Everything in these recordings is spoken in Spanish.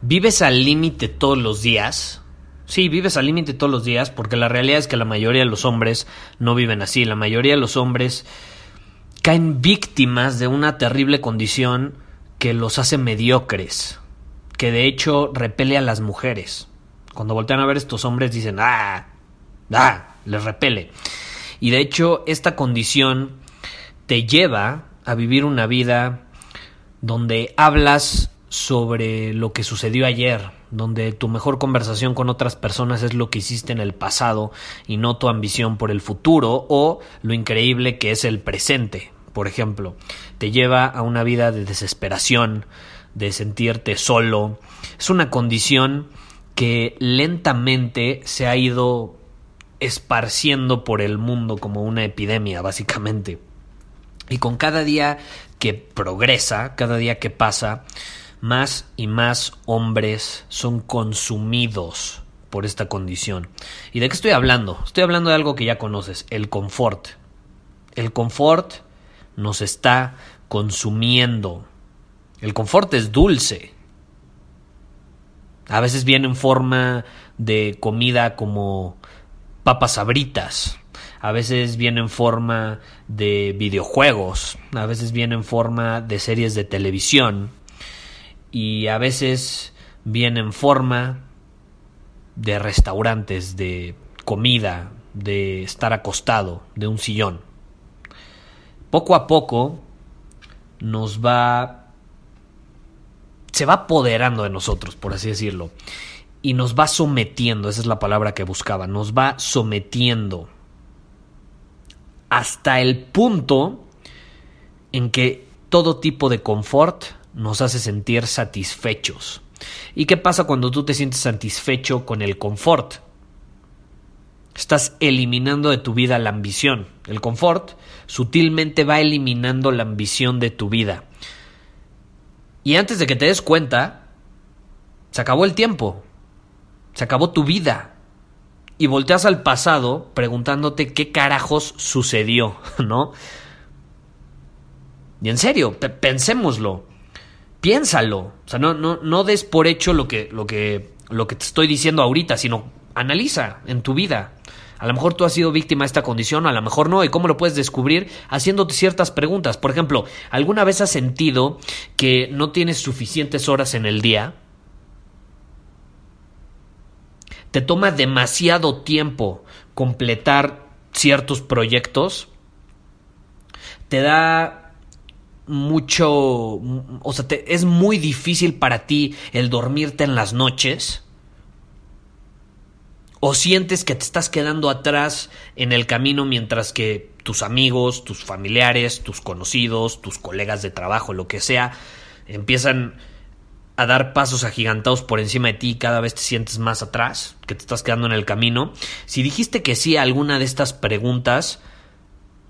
¿Vives al límite todos los días? Sí, vives al límite todos los días porque la realidad es que la mayoría de los hombres no viven así. La mayoría de los hombres caen víctimas de una terrible condición que los hace mediocres, que de hecho repele a las mujeres. Cuando voltean a ver estos hombres dicen, ah, ah, les repele. Y de hecho esta condición te lleva a vivir una vida donde hablas sobre lo que sucedió ayer, donde tu mejor conversación con otras personas es lo que hiciste en el pasado y no tu ambición por el futuro o lo increíble que es el presente, por ejemplo. Te lleva a una vida de desesperación, de sentirte solo. Es una condición que lentamente se ha ido esparciendo por el mundo como una epidemia, básicamente. Y con cada día que progresa, cada día que pasa, más y más hombres son consumidos por esta condición. ¿Y de qué estoy hablando? Estoy hablando de algo que ya conoces, el confort. El confort nos está consumiendo. El confort es dulce. A veces viene en forma de comida como papas sabritas. A veces viene en forma de videojuegos. A veces viene en forma de series de televisión y a veces viene en forma de restaurantes, de comida, de estar acostado, de un sillón. Poco a poco nos va se va apoderando de nosotros, por así decirlo, y nos va sometiendo, esa es la palabra que buscaba, nos va sometiendo hasta el punto en que todo tipo de confort nos hace sentir satisfechos. ¿Y qué pasa cuando tú te sientes satisfecho con el confort? Estás eliminando de tu vida la ambición. El confort sutilmente va eliminando la ambición de tu vida. Y antes de que te des cuenta, se acabó el tiempo. Se acabó tu vida. Y volteas al pasado preguntándote qué carajos sucedió, ¿no? Y en serio, pensémoslo piénsalo. O sea, no, des por hecho lo que, lo, que, lo que te estoy diciendo ahorita, sino analiza en tu vida. A lo mejor tú has sido víctima de esta condición, a lo mejor no. ¿Y cómo lo puedes descubrir? Haciéndote ciertas preguntas. Por ejemplo, ¿alguna vez has sentido que no tienes suficientes horas en el día? ¿Te toma demasiado tiempo completar ciertos proyectos? ¿Te da mucho, o sea, es muy difícil para ti el dormirte en las noches? ¿O sientes que te estás quedando atrás en el camino mientras que tus amigos, tus familiares, tus conocidos, tus colegas de trabajo, lo que sea, empiezan a dar pasos agigantados por encima de ti y cada vez te sientes más atrás, que te estás quedando en el camino? Si dijiste que sí a alguna de estas preguntas,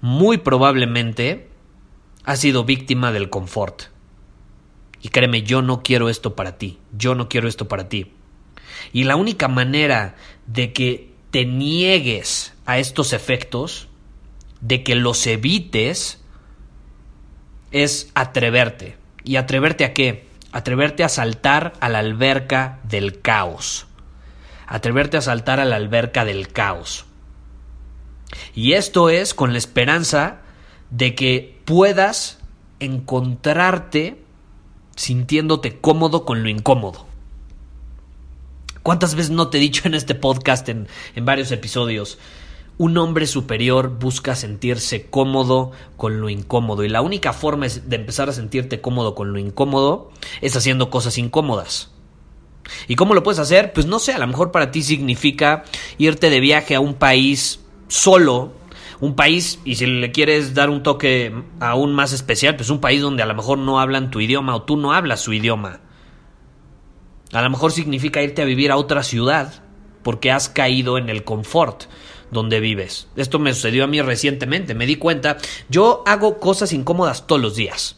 muy probablemente has sido víctima del confort. Y créeme, yo no quiero esto para ti, yo no quiero esto para ti. Y la única manera de que te niegues a estos efectos, de que los evites, es atreverte. ¿Y atreverte a qué? Atreverte a saltar a la alberca del caos. Atreverte a saltar a la alberca del caos. Y esto es con la esperanza de que puedas encontrarte sintiéndote cómodo con lo incómodo. ¿Cuántas veces no te he dicho en este podcast, en, en varios episodios? Un hombre superior busca sentirse cómodo con lo incómodo y la única forma de empezar a sentirte cómodo con lo incómodo es haciendo cosas incómodas. ¿Y cómo lo puedes hacer? Pues no sé, a lo mejor para ti significa irte de viaje a un país solo, un país, y si le quieres dar un toque aún más especial, pues un país donde a lo mejor no hablan tu idioma o tú no hablas su idioma. A lo mejor significa irte a vivir a otra ciudad porque has caído en el confort donde vives. Esto me sucedió a mí recientemente, me di cuenta, yo hago cosas incómodas todos los días.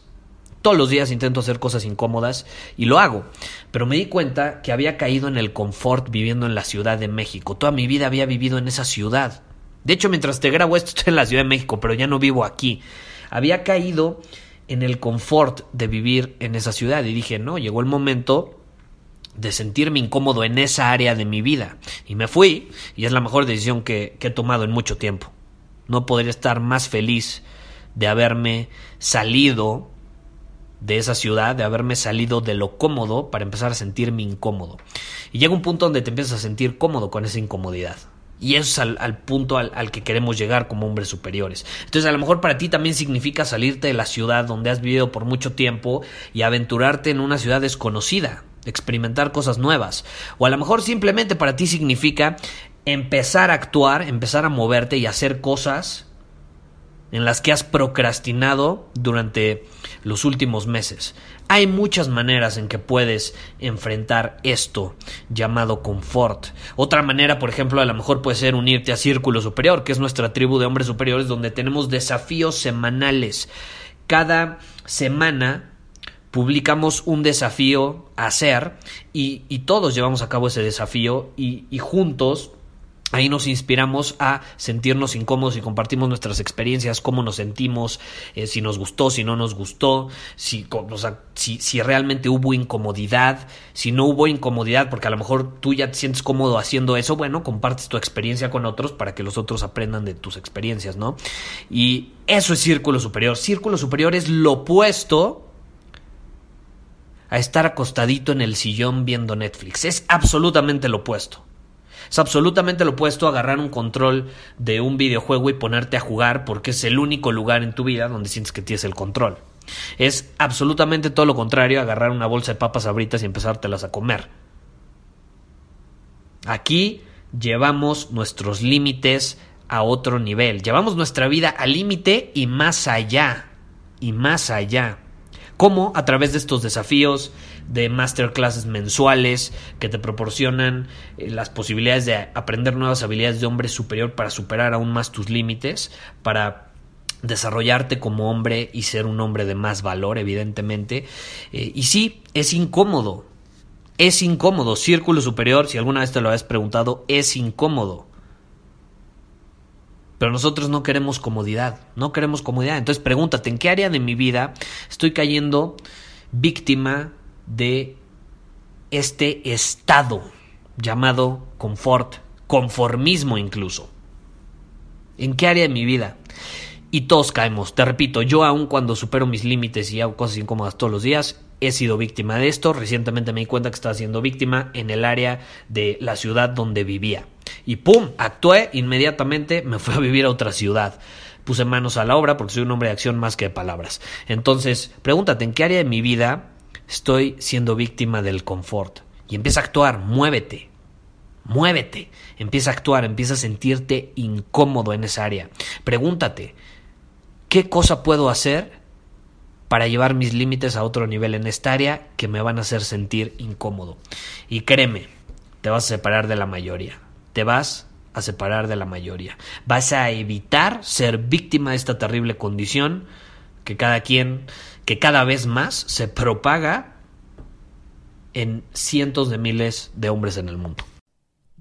Todos los días intento hacer cosas incómodas y lo hago. Pero me di cuenta que había caído en el confort viviendo en la Ciudad de México. Toda mi vida había vivido en esa ciudad. De hecho, mientras te grabo esto estoy en la Ciudad de México, pero ya no vivo aquí. Había caído en el confort de vivir en esa ciudad y dije, no, llegó el momento de sentirme incómodo en esa área de mi vida. Y me fui, y es la mejor decisión que, he tomado en mucho tiempo. No podría estar más feliz de haberme salido de esa ciudad, de haberme salido de lo cómodo para empezar a sentirme incómodo. Y llega un punto donde te empiezas a sentir cómodo con esa incomodidad. Y eso es al, punto al, al, que queremos llegar como hombres superiores. Entonces a lo mejor para ti también significa salirte de la ciudad donde has vivido por mucho tiempo y aventurarte en una ciudad desconocida, experimentar cosas nuevas. O a lo mejor simplemente para ti significa empezar a actuar, empezar a moverte y hacer cosas en las que has procrastinado durante los últimos meses. Hay muchas maneras en que puedes enfrentar esto llamado confort. Otra manera, por ejemplo, a lo mejor puede ser unirte a Círculo Superior, que es nuestra tribu de hombres superiores donde tenemos desafíos semanales. Cada semana publicamos un desafío a hacer y, todos llevamos a cabo ese desafío y, juntos Ahí nos inspiramos a sentirnos incómodos y compartimos nuestras experiencias, cómo nos sentimos, eh, si nos gustó, si no nos gustó, si, si, si, realmente hubo incomodidad, si no hubo incomodidad, porque a lo mejor tú ya te sientes cómodo haciendo eso, bueno, compartes tu experiencia con otros para que los otros aprendan de tus experiencias, ¿no? Y eso es círculo superior. Círculo superior es lo opuesto a estar acostadito en el sillón viendo Netflix. Es absolutamente lo opuesto. Es absolutamente lo opuesto a agarrar un control de un videojuego y ponerte a jugar porque es el único lugar en tu vida donde sientes que tienes el control. Es absolutamente todo lo contrario agarrar una bolsa de papas abritas y empezártelas a comer. Aquí llevamos nuestros límites a otro nivel. Llevamos nuestra vida al límite y más allá. Y más allá. ¿Cómo? A través de estos desafíos de masterclasses mensuales que te proporcionan eh, las posibilidades de aprender nuevas habilidades de hombre superior para superar aún más tus límites, para desarrollarte como hombre y ser un hombre de más valor, evidentemente. Eh, y sí, es incómodo. Es incómodo. Círculo superior, si alguna vez te lo habías preguntado, es incómodo. Pero nosotros no queremos comodidad, no queremos comodidad. Entonces pregúntate, ¿en qué área de mi vida estoy cayendo víctima de este estado llamado confort, conformismo incluso? ¿En qué área de mi vida? Y todos caemos, te repito, yo aun cuando supero mis límites y hago cosas incómodas todos los días, he sido víctima de esto. Recientemente me di cuenta que estaba siendo víctima en el área de la ciudad donde vivía. Y ¡pum! Actué inmediatamente, me fui a vivir a otra ciudad. Puse manos a la obra porque soy un hombre de acción más que de palabras. Entonces, pregúntate en qué área de mi vida estoy siendo víctima del confort. Y empieza a actuar, muévete. Muévete, empieza a actuar, empieza a sentirte incómodo en esa área. Pregúntate, ¿qué cosa puedo hacer para llevar mis límites a otro nivel en esta área que me van a hacer sentir incómodo? Y créeme, te vas a separar de la mayoría te vas a separar de la mayoría. Vas a evitar ser víctima de esta terrible condición que cada quien, que cada vez más se propaga en cientos de miles de hombres en el mundo.